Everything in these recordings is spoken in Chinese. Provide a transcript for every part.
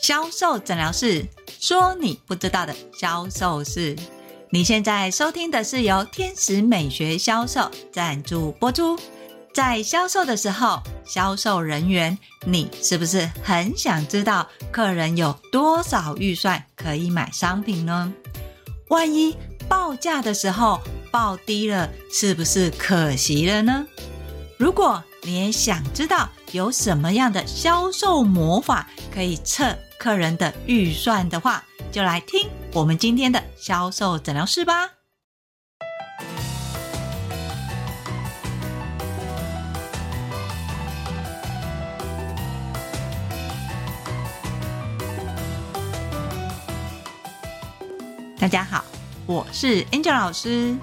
销售诊疗室，说你不知道的销售事。你现在收听的是由天使美学销售赞助播出。在销售的时候，销售人员，你是不是很想知道客人有多少预算可以买商品呢？万一报价的时候报低了，是不是可惜了呢？如果你也想知道有什么样的销售魔法可以测客人的预算的话，就来听我们今天的销售诊疗室吧。大家好，我是 Angel 老师。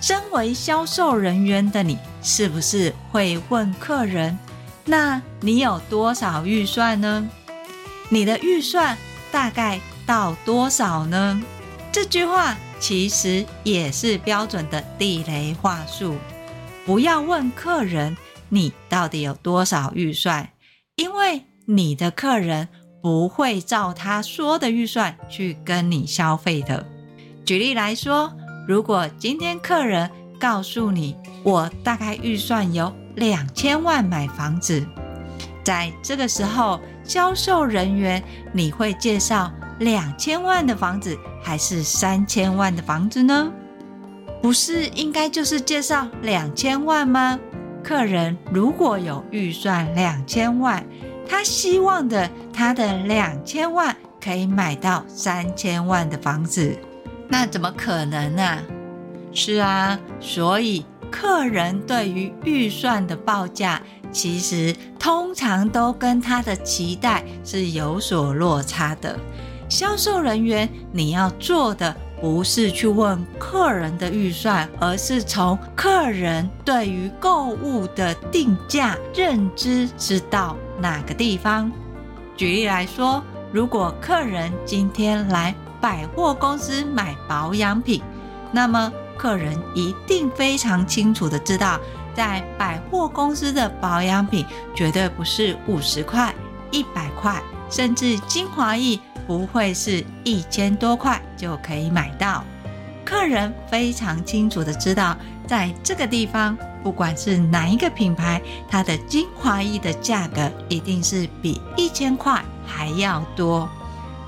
身为销售人员的你，是不是会问客人：“那你有多少预算呢？你的预算大概到多少呢？”这句话其实也是标准的地雷话术。不要问客人你到底有多少预算，因为你的客人不会照他说的预算去跟你消费的。举例来说，如果今天客人告诉你，我大概预算有两千万买房子，在这个时候，销售人员你会介绍两千万的房子还是三千万的房子呢？不是应该就是介绍两千万吗？客人如果有预算两千万，他希望的他的两千万可以买到三千万的房子。那怎么可能呢？是啊，所以客人对于预算的报价，其实通常都跟他的期待是有所落差的。销售人员，你要做的不是去问客人的预算，而是从客人对于购物的定价认知知道哪个地方。举例来说，如果客人今天来，百货公司买保养品，那么客人一定非常清楚的知道，在百货公司的保养品绝对不是五十块、一百块，甚至精华液不会是一千多块就可以买到。客人非常清楚的知道，在这个地方，不管是哪一个品牌，它的精华液的价格一定是比一千块还要多。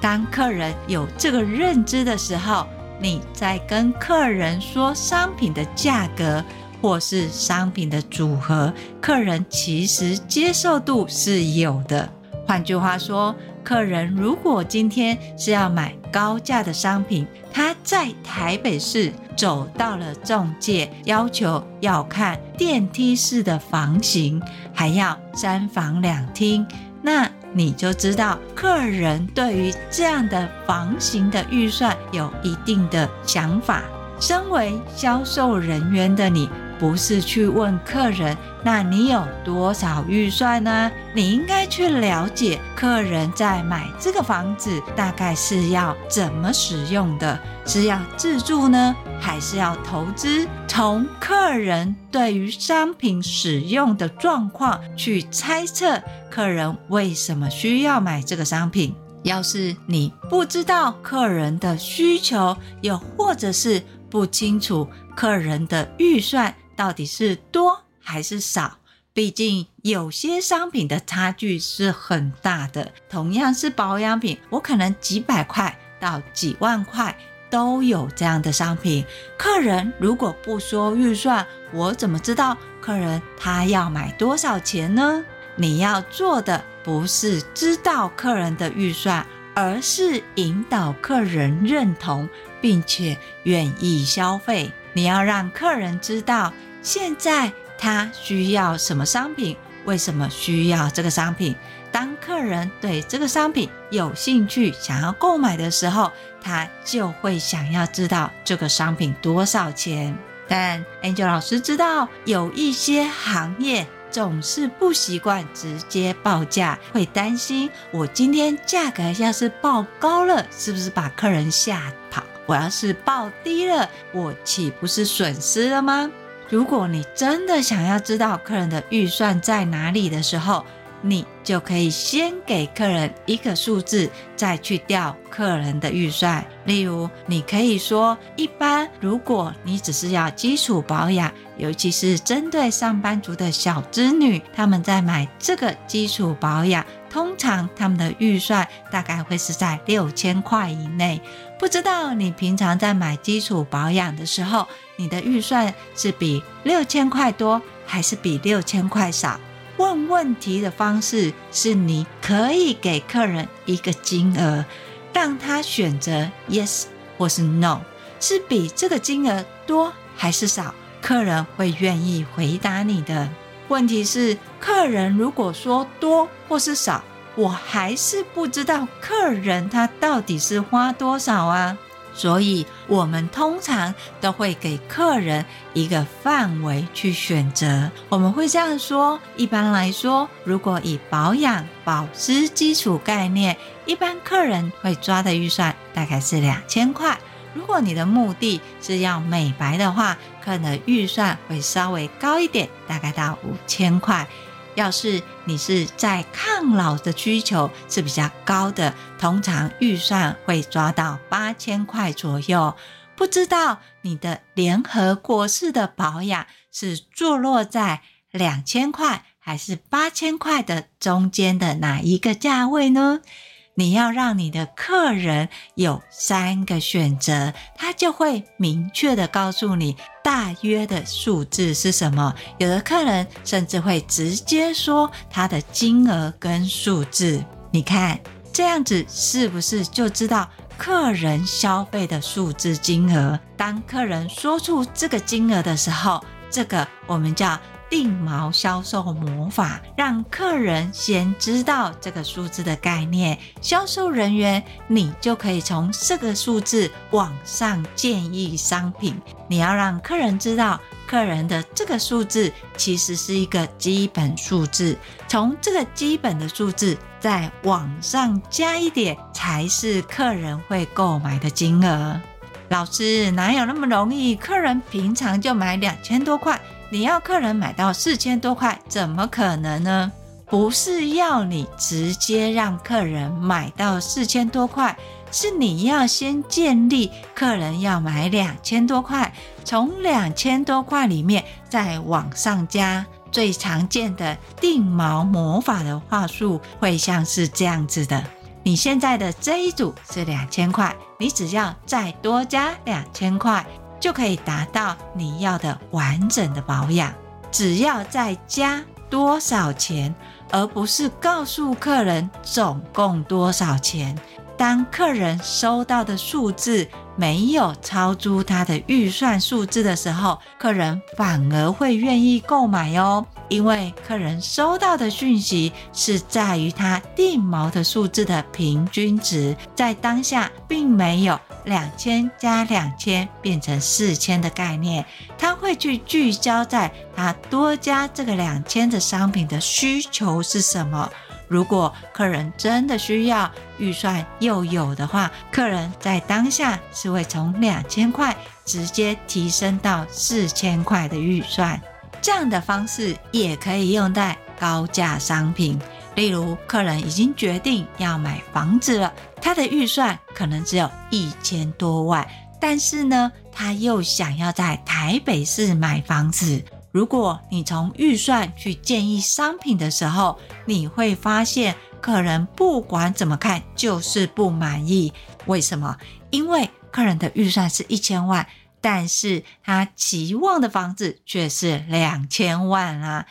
当客人有这个认知的时候，你在跟客人说商品的价格或是商品的组合，客人其实接受度是有的。换句话说，客人如果今天是要买高价的商品，他在台北市走到了中介，要求要看电梯式的房型，还要三房两厅，那。你就知道客人对于这样的房型的预算有一定的想法。身为销售人员的你，不是去问客人，那你有多少预算呢？你应该去了解客人在买这个房子大概是要怎么使用的，是要自住呢，还是要投资？从客人对于商品使用的状况去猜测客人为什么需要买这个商品。要是你不知道客人的需求，又或者是不清楚客人的预算，到底是多还是少？毕竟有些商品的差距是很大的。同样是保养品，我可能几百块到几万块都有这样的商品。客人如果不说预算，我怎么知道客人他要买多少钱呢？你要做的不是知道客人的预算，而是引导客人认同并且愿意消费。你要让客人知道，现在他需要什么商品，为什么需要这个商品。当客人对这个商品有兴趣，想要购买的时候，他就会想要知道这个商品多少钱。但 Angel 老师知道，有一些行业总是不习惯直接报价，会担心我今天价格要是报高了，是不是把客人吓跑？我要是报低了，我岂不是损失了吗？如果你真的想要知道客人的预算在哪里的时候，你就可以先给客人一个数字，再去调客人的预算。例如，你可以说，一般如果你只是要基础保养，尤其是针对上班族的小资女，他们在买这个基础保养，通常他们的预算大概会是在六千块以内。不知道你平常在买基础保养的时候，你的预算是比六千块多，还是比六千块少？问问题的方式是，你可以给客人一个金额，让他选择 yes 或是 no，是比这个金额多还是少？客人会愿意回答你的。问题是，客人如果说多或是少，我还是不知道客人他到底是花多少啊。所以，我们通常都会给客人一个范围去选择。我们会这样说：一般来说，如果以保养保湿基础概念，一般客人会抓的预算大概是两千块。如果你的目的是要美白的话，可能预算会稍微高一点，大概到五千块。要是你是在抗老的需求是比较高的，通常预算会抓到八千块左右。不知道你的联合国式的保养是坐落在两千块还是八千块的中间的哪一个价位呢？你要让你的客人有三个选择，他就会明确的告诉你大约的数字是什么。有的客人甚至会直接说他的金额跟数字。你看这样子是不是就知道客人消费的数字金额？当客人说出这个金额的时候，这个我们叫。定毛销售魔法，让客人先知道这个数字的概念，销售人员你就可以从这个数字往上建议商品。你要让客人知道，客人的这个数字其实是一个基本数字，从这个基本的数字再往上加一点，才是客人会购买的金额。老师，哪有那么容易？客人平常就买两千多块。你要客人买到四千多块，怎么可能呢？不是要你直接让客人买到四千多块，是你要先建立客人要买两千多块，从两千多块里面再往上加。最常见的定毛魔法的话术会像是这样子的：你现在的这一组是两千块，你只要再多加两千块。就可以达到你要的完整的保养。只要再加多少钱，而不是告诉客人总共多少钱。当客人收到的数字没有超出他的预算数字的时候，客人反而会愿意购买哦。因为客人收到的讯息是在于他定锚的数字的平均值，在当下并没有。两千加两千变成四千的概念，他会去聚焦在他多加这个两千的商品的需求是什么。如果客人真的需要，预算又有的话，客人在当下是会从两千块直接提升到四千块的预算。这样的方式也可以用在高价商品。例如，客人已经决定要买房子了，他的预算可能只有一千多万，但是呢，他又想要在台北市买房子。如果你从预算去建议商品的时候，你会发现客人不管怎么看就是不满意。为什么？因为客人的预算是一千万，但是他期望的房子却是两千万啊！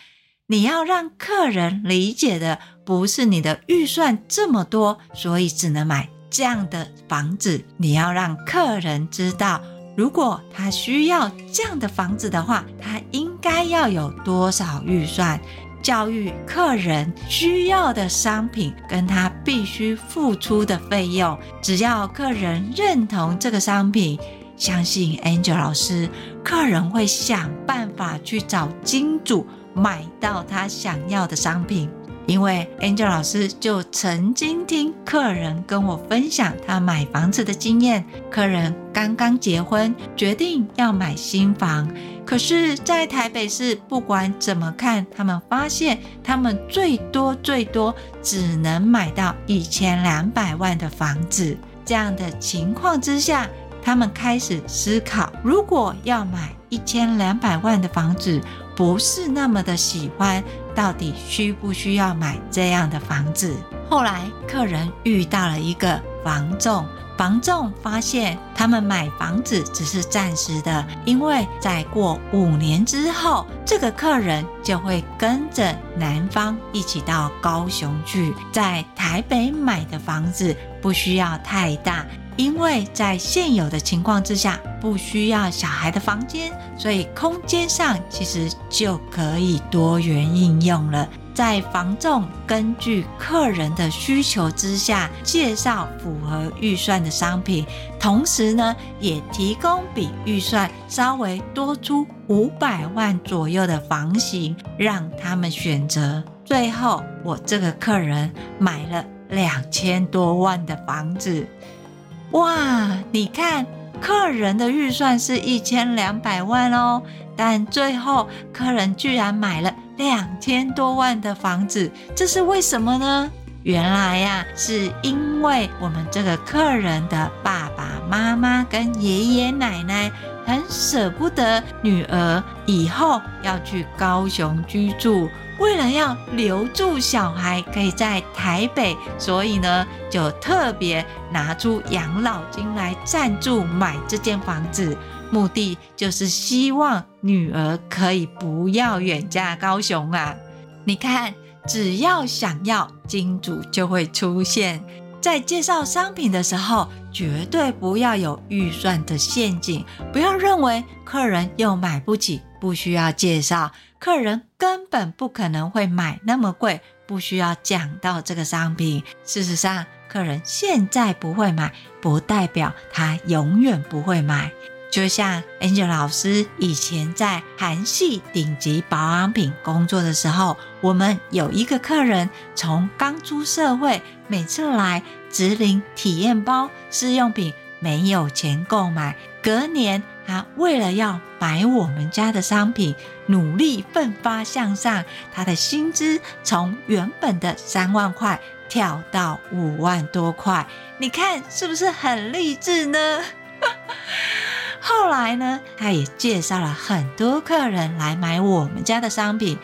你要让客人理解的。不是你的预算这么多，所以只能买这样的房子。你要让客人知道，如果他需要这样的房子的话，他应该要有多少预算。教育客人需要的商品跟他必须付出的费用，只要客人认同这个商品，相信 Angel 老师，客人会想办法去找金主买到他想要的商品。因为 Angel 老师就曾经听客人跟我分享他买房子的经验。客人刚刚结婚，决定要买新房，可是，在台北市，不管怎么看，他们发现他们最多最多只能买到一千两百万的房子。这样的情况之下，他们开始思考，如果要买一千两百万的房子，不是那么的喜欢。到底需不需要买这样的房子？后来客人遇到了一个房仲，房仲发现他们买房子只是暂时的，因为再过五年之后，这个客人就会跟着男方一起到高雄去，在台北买的房子不需要太大。因为在现有的情况之下，不需要小孩的房间，所以空间上其实就可以多元应用了。在房仲根据客人的需求之下，介绍符合预算的商品，同时呢，也提供比预算稍微多出五百万左右的房型，让他们选择。最后，我这个客人买了两千多万的房子。哇，你看，客人的预算是一千两百万哦，但最后客人居然买了两千多万的房子，这是为什么呢？原来呀，是因为我们这个客人的爸爸妈妈跟爷爷奶奶很舍不得女儿以后要去高雄居住。为了要留住小孩，可以在台北，所以呢，就特别拿出养老金来赞助买这间房子，目的就是希望女儿可以不要远嫁高雄啊！你看，只要想要，金主就会出现。在介绍商品的时候，绝对不要有预算的陷阱，不要认为客人又买不起，不需要介绍。客人根本不可能会买那么贵，不需要讲到这个商品。事实上，客人现在不会买，不代表他永远不会买。就像 Angel 老师以前在韩系顶级保养品工作的时候，我们有一个客人从刚出社会，每次来只领体验包试用品，没有钱购买。隔年，他为了要买我们家的商品，努力奋发向上。他的薪资从原本的三万块跳到五万多块，你看是不是很励志呢？后来呢，他也介绍了很多客人来买我们家的商品。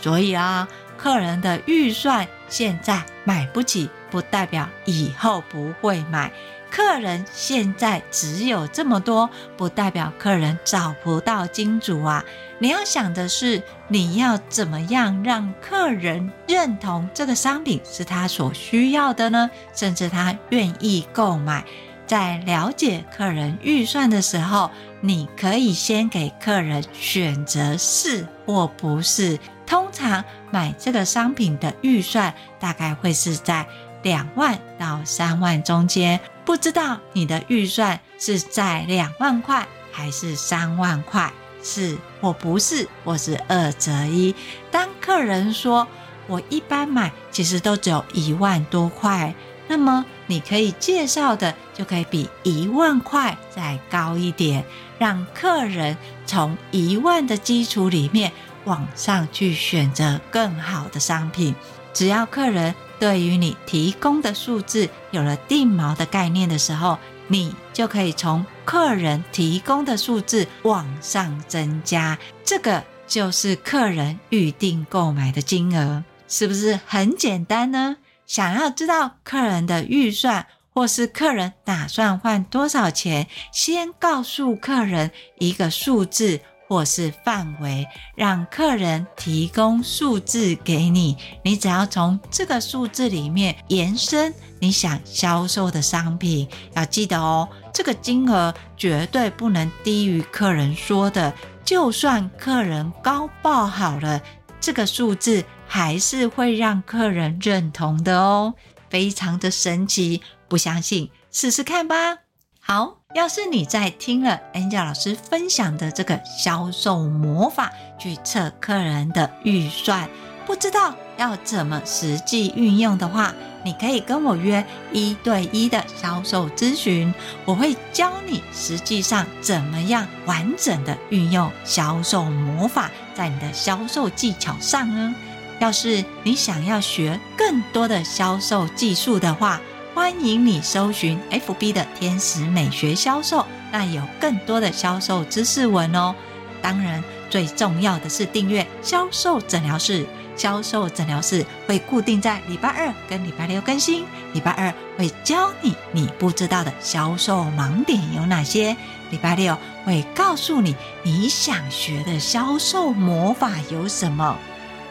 所以啊，客人的预算现在买不起，不代表以后不会买。客人现在只有这么多，不代表客人找不到金主啊！你要想的是，你要怎么样让客人认同这个商品是他所需要的呢？甚至他愿意购买。在了解客人预算的时候，你可以先给客人选择是或不是。通常买这个商品的预算大概会是在两万到三万中间。不知道你的预算是在两万块还是三万块，是或不是，或是二择一。当客人说我一般买其实都只有一万多块，那么你可以介绍的就可以比一万块再高一点，让客人从一万的基础里面往上去选择更好的商品。只要客人对于你提供的数字有了定锚的概念的时候，你就可以从客人提供的数字往上增加，这个就是客人预定购买的金额，是不是很简单呢？想要知道客人的预算，或是客人打算换多少钱，先告诉客人一个数字。或是范围，让客人提供数字给你，你只要从这个数字里面延伸你想销售的商品。要记得哦，这个金额绝对不能低于客人说的。就算客人高报好了，这个数字还是会让客人认同的哦，非常的神奇。不相信，试试看吧。好。要是你在听了 Angel 老师分享的这个销售魔法，去测客人的预算，不知道要怎么实际运用的话，你可以跟我约一对一的销售咨询，我会教你实际上怎么样完整的运用销售魔法在你的销售技巧上呢。要是你想要学更多的销售技术的话，欢迎你搜寻 FB 的天使美学销售，那有更多的销售知识文哦。当然，最重要的是订阅销售诊疗室。销售诊疗室会固定在礼拜二跟礼拜六更新。礼拜二会教你你不知道的销售盲点有哪些，礼拜六会告诉你你想学的销售魔法有什么。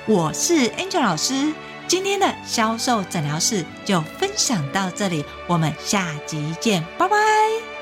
我是 Angel 老师，今天的销售诊疗室就分享到这里，我们下集见，拜拜。